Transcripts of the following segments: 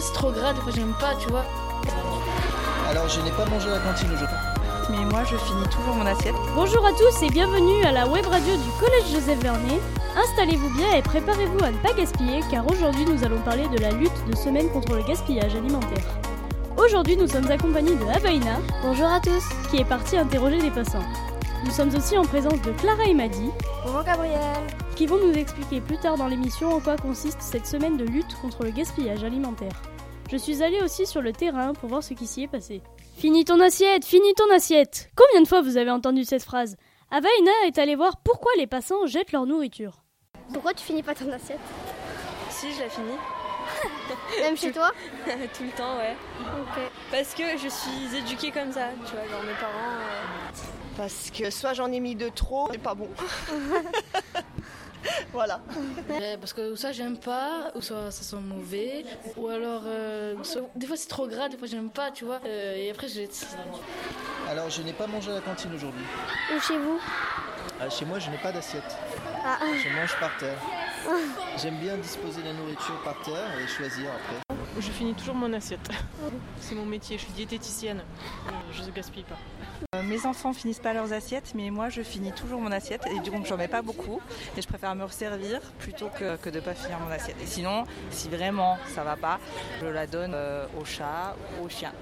c'est trop gras, des fois j'aime pas, tu vois. Alors je n'ai pas mangé à la cantine aujourd'hui. Mais moi je finis toujours mon assiette. Bonjour à tous et bienvenue à la web radio du Collège Joseph Vernet. Installez-vous bien et préparez-vous à ne pas gaspiller car aujourd'hui nous allons parler de la lutte de semaine contre le gaspillage alimentaire. Aujourd'hui nous sommes accompagnés de Abaina. Bonjour à tous. Qui est partie interroger les passants. Nous sommes aussi en présence de Clara et Madi. Bonjour Gabriel. Qui vont nous expliquer plus tard dans l'émission en quoi consiste cette semaine de lutte contre le gaspillage alimentaire. Je suis allée aussi sur le terrain pour voir ce qui s'y est passé. Finis ton assiette, finis ton assiette. Combien de fois vous avez entendu cette phrase? Avaina est allée voir pourquoi les passants jettent leur nourriture. Pourquoi tu finis pas ton assiette? Si, je la finis. Même chez toi? Tout le temps, ouais. Parce que je suis éduquée comme ça, tu vois, genre mes parents. euh, Parce que soit j'en ai mis de trop, c'est pas bon. voilà. Euh, parce que ça j'aime pas, ou soit ça sent mauvais, ou alors euh, soit- des fois c'est trop gras, des fois j'aime pas, tu vois. Euh, et après je jette. Alors je n'ai pas mangé à la cantine aujourd'hui. Ou chez vous? Ah, chez moi je n'ai pas d'assiette. Ah, ah. Je mange par terre. J'aime bien disposer la nourriture par terre et choisir après. Je finis toujours mon assiette. C'est mon métier, je suis diététicienne. Euh, Je ne gaspille pas. Mes enfants finissent pas leurs assiettes, mais moi je finis toujours mon assiette et donc j'en mets pas beaucoup. Et je préfère me resservir plutôt que, que de pas finir mon assiette. Et sinon, si vraiment ça va pas, je la donne euh, au chat ou au chien.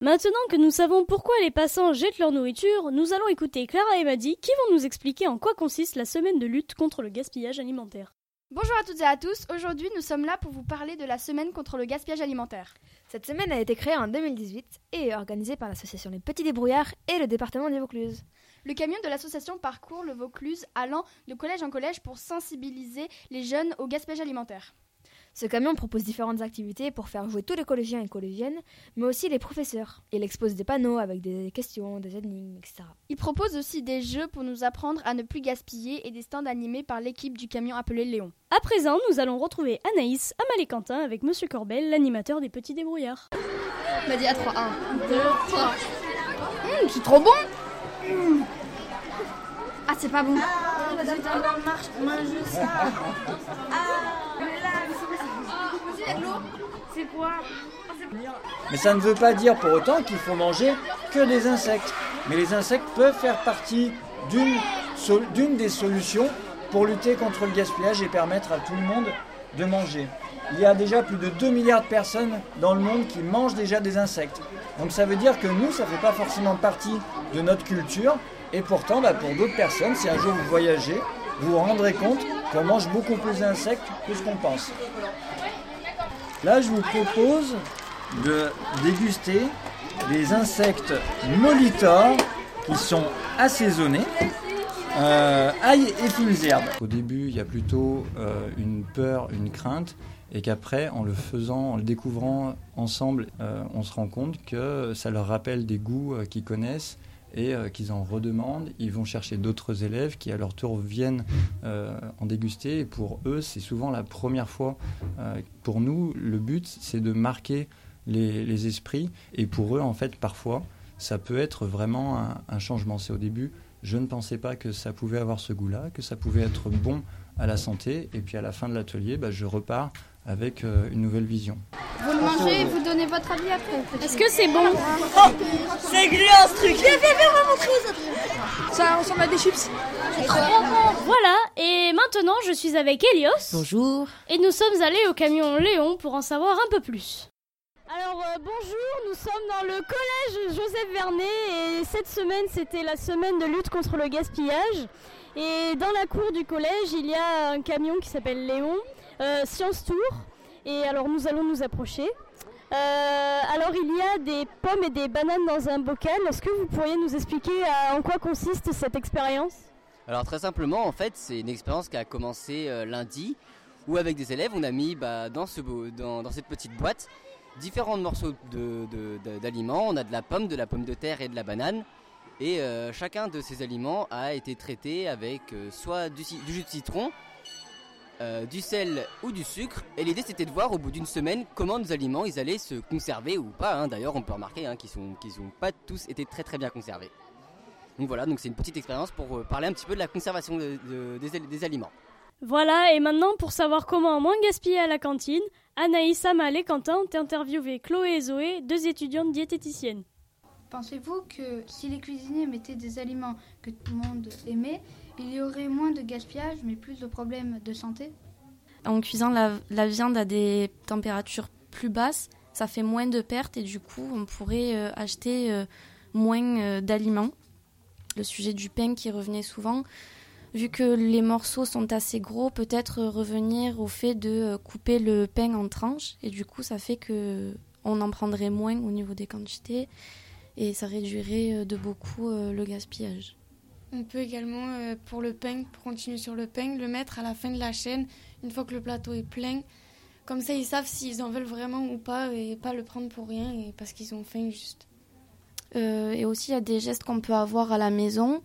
Maintenant que nous savons pourquoi les passants jettent leur nourriture, nous allons écouter Clara et Madi qui vont nous expliquer en quoi consiste la semaine de lutte contre le gaspillage alimentaire. Bonjour à toutes et à tous, aujourd'hui nous sommes là pour vous parler de la semaine contre le gaspillage alimentaire. Cette semaine a été créée en 2018 et est organisée par l'association Les Petits Débrouillards et le département du Vaucluse. Le camion de l'association parcourt le Vaucluse allant de collège en collège pour sensibiliser les jeunes au gaspillage alimentaire. Ce camion propose différentes activités pour faire jouer tous les collégiens et collégiennes, mais aussi les professeurs. Il expose des panneaux avec des questions, des énigmes, etc. Il propose aussi des jeux pour nous apprendre à ne plus gaspiller et des stands animés par l'équipe du camion appelé Léon. À présent, nous allons retrouver Anaïs, Amal et Quentin avec Monsieur Corbel, l'animateur des Petits Débrouillards. m'a dit à 3, 1, 2, 3. Hum, c'est trop bon Ah, c'est pas bon. Mais ça ne veut pas dire pour autant qu'il faut manger que des insectes. Mais les insectes peuvent faire partie d'une des solutions pour lutter contre le gaspillage et permettre à tout le monde de manger. Il y a déjà plus de 2 milliards de personnes dans le monde qui mangent déjà des insectes. Donc ça veut dire que nous, ça ne fait pas forcément partie de notre culture. Et pourtant, bah, pour d'autres personnes, si un jour vous voyagez, vous vous rendrez compte qu'on mange beaucoup plus d'insectes que ce qu'on pense. Là, je vous propose de déguster des insectes molitors qui sont assaisonnés. Euh, ail et fines herbes. Au début, il y a plutôt euh, une peur, une crainte, et qu'après, en le faisant, en le découvrant ensemble, euh, on se rend compte que ça leur rappelle des goûts qu'ils connaissent et euh, qu'ils en redemandent. Ils vont chercher d'autres élèves qui, à leur tour, viennent euh, en déguster. Et pour eux, c'est souvent la première fois. Euh, pour nous, le but, c'est de marquer les, esprits. Et pour eux, en fait, parfois, ça peut être vraiment un, changement. C'est au début, je ne pensais pas que ça pouvait avoir ce goût-là, que ça pouvait être bon à la santé. Et puis à la fin de l'atelier, bah, je repars avec une nouvelle vision. Vous le mangez et vous donnez votre avis après Est-ce que c'est bon C'est gluant ce truc Ça ressemble à des chips. Voilà, et maintenant je suis avec Elios. Bonjour. Et nous sommes allés au camion Léon pour en savoir un peu plus. Alors euh, bonjour, nous sommes dans le collège Joseph Vernet et cette semaine c'était la semaine de lutte contre le gaspillage. Et dans la cour du collège il y a un camion qui s'appelle Léon, euh, Science Tour. Et alors nous allons nous approcher. Euh, alors il y a des pommes et des bananes dans un bocal. Est-ce que vous pourriez nous expliquer euh, en quoi consiste cette expérience? Alors très simplement, en fait, c'est une expérience qui a commencé euh, lundi, où avec des élèves, on a mis bah, dans, cette petite boîte différents morceaux d'aliments. On a de la pomme, de la pomme de terre et de la banane. Et chacun de ces aliments a été traité avec soit du jus de citron, euh, du sel ou du sucre. Et l'idée c'était de voir au bout d'une semaine comment nos aliments ils allaient se conserver ou pas. hein. D'ailleurs, on peut remarquer hein, qu'ils sont, qu'ils ont pas tous été très très bien conservés. Donc voilà, donc c'est une petite expérience pour euh, parler un petit peu de la conservation de- de- des, al- des aliments. Voilà, et maintenant pour savoir comment moins gaspiller à la cantine, Anaïs, Amal et Quentin ont interviewé Chloé et Zoé, deux étudiantes diététiciennes. Pensez-vous que si les cuisiniers mettaient des aliments que tout le monde aimait, il y aurait moins de gaspillage mais plus de problèmes de santé En cuisant la, viande à des températures plus basses, ça fait moins de pertes et du coup on pourrait euh, acheter euh, moins euh, d'aliments. Le sujet du pain qui revenait souvent, vu que les morceaux sont assez gros, peut-être revenir au fait de couper le pain en tranches et du coup ça fait que on en prendrait moins au niveau des quantités et ça réduirait de beaucoup le gaspillage. On peut également, pour le pain, pour continuer sur le pain, le mettre à la fin de la chaîne, une fois que le plateau est plein. Comme ça, ils savent s'ils en veulent vraiment ou pas et pas le prendre pour rien et parce qu'ils ont faim juste. Euh, et aussi, il y a des gestes qu'on peut avoir à la maison.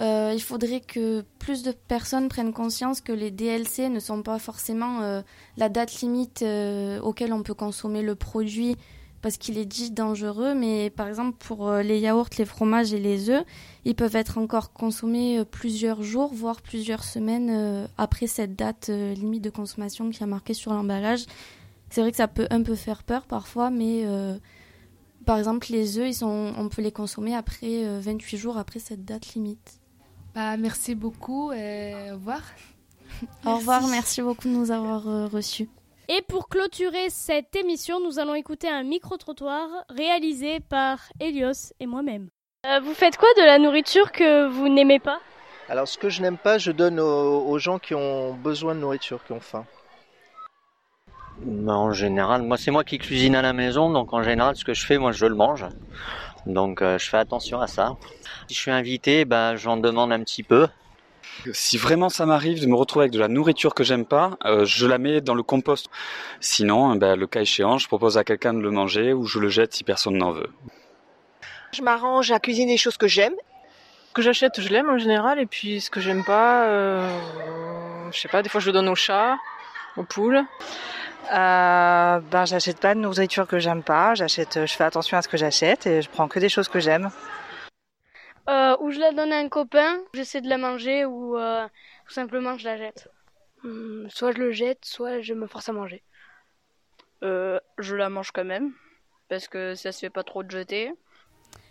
Euh, il faudrait que plus de personnes prennent conscience que les DLC ne sont pas forcément euh, la date limite euh, auquel on peut consommer le produit parce qu'il est dit dangereux, mais par exemple pour euh, les yaourts, les fromages et les œufs, ils peuvent être encore consommés euh, plusieurs jours, voire plusieurs semaines euh, après cette date limite de consommation qui a marqué sur l'emballage. C'est vrai que ça peut un peu faire peur parfois, mais par exemple les œufs, ils sont, on peut les consommer après 28 jours après cette date limite. Bah, merci beaucoup et au revoir. Au revoir, merci beaucoup de nous avoir reçus. Et pour clôturer cette émission, nous allons écouter un micro-trottoir réalisé par Elios et moi-même. Euh, vous faites quoi de la nourriture que vous n'aimez pas? Alors ce que je n'aime pas, je donne aux, aux, gens qui ont besoin de nourriture, qui ont faim. En général, moi c'est moi qui cuisine à la maison, donc en général ce que je fais, moi je le mange. Donc euh, je fais attention à ça. Si je suis invité, ben, j'en demande un petit peu. Si vraiment ça m'arrive de me retrouver avec de la nourriture que j'aime pas, euh, je la mets dans le compost. Sinon, ben, le cas échéant, je propose à quelqu'un de le manger ou je le jette si personne n'en veut. Je m'arrange à cuisiner les choses que j'aime. Ce que j'achète, je l'aime en général, et puis ce que j'aime pas, euh, je sais pas, des fois je le donne aux chats, aux poules. Euh, ben, j'achète pas de nourriture que j'aime pas. J'achète, je fais attention à ce que j'achète et je prends que des choses que j'aime. Euh, ou je la donne à un copain, j'essaie de la manger ou euh, tout simplement je la jette. Hum, soit je le jette, soit je me force à manger. Euh, je la mange quand même, parce que ça se fait pas trop de jeter.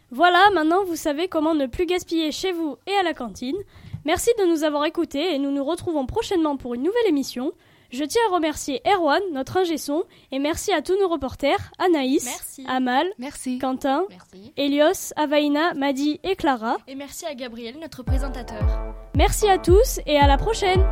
Voilà, maintenant vous savez comment ne plus gaspiller chez vous et à la cantine. Merci de nous avoir écoutés et nous nous retrouvons prochainement pour une nouvelle émission. Je tiens à remercier Erwan, notre ingé son, et merci à tous nos reporters, Anaïs, merci. Amal, merci. Quentin, merci. Elios, Avaina, Madi et Clara. Et merci à Gabriel, notre présentateur. Merci à tous et à la prochaine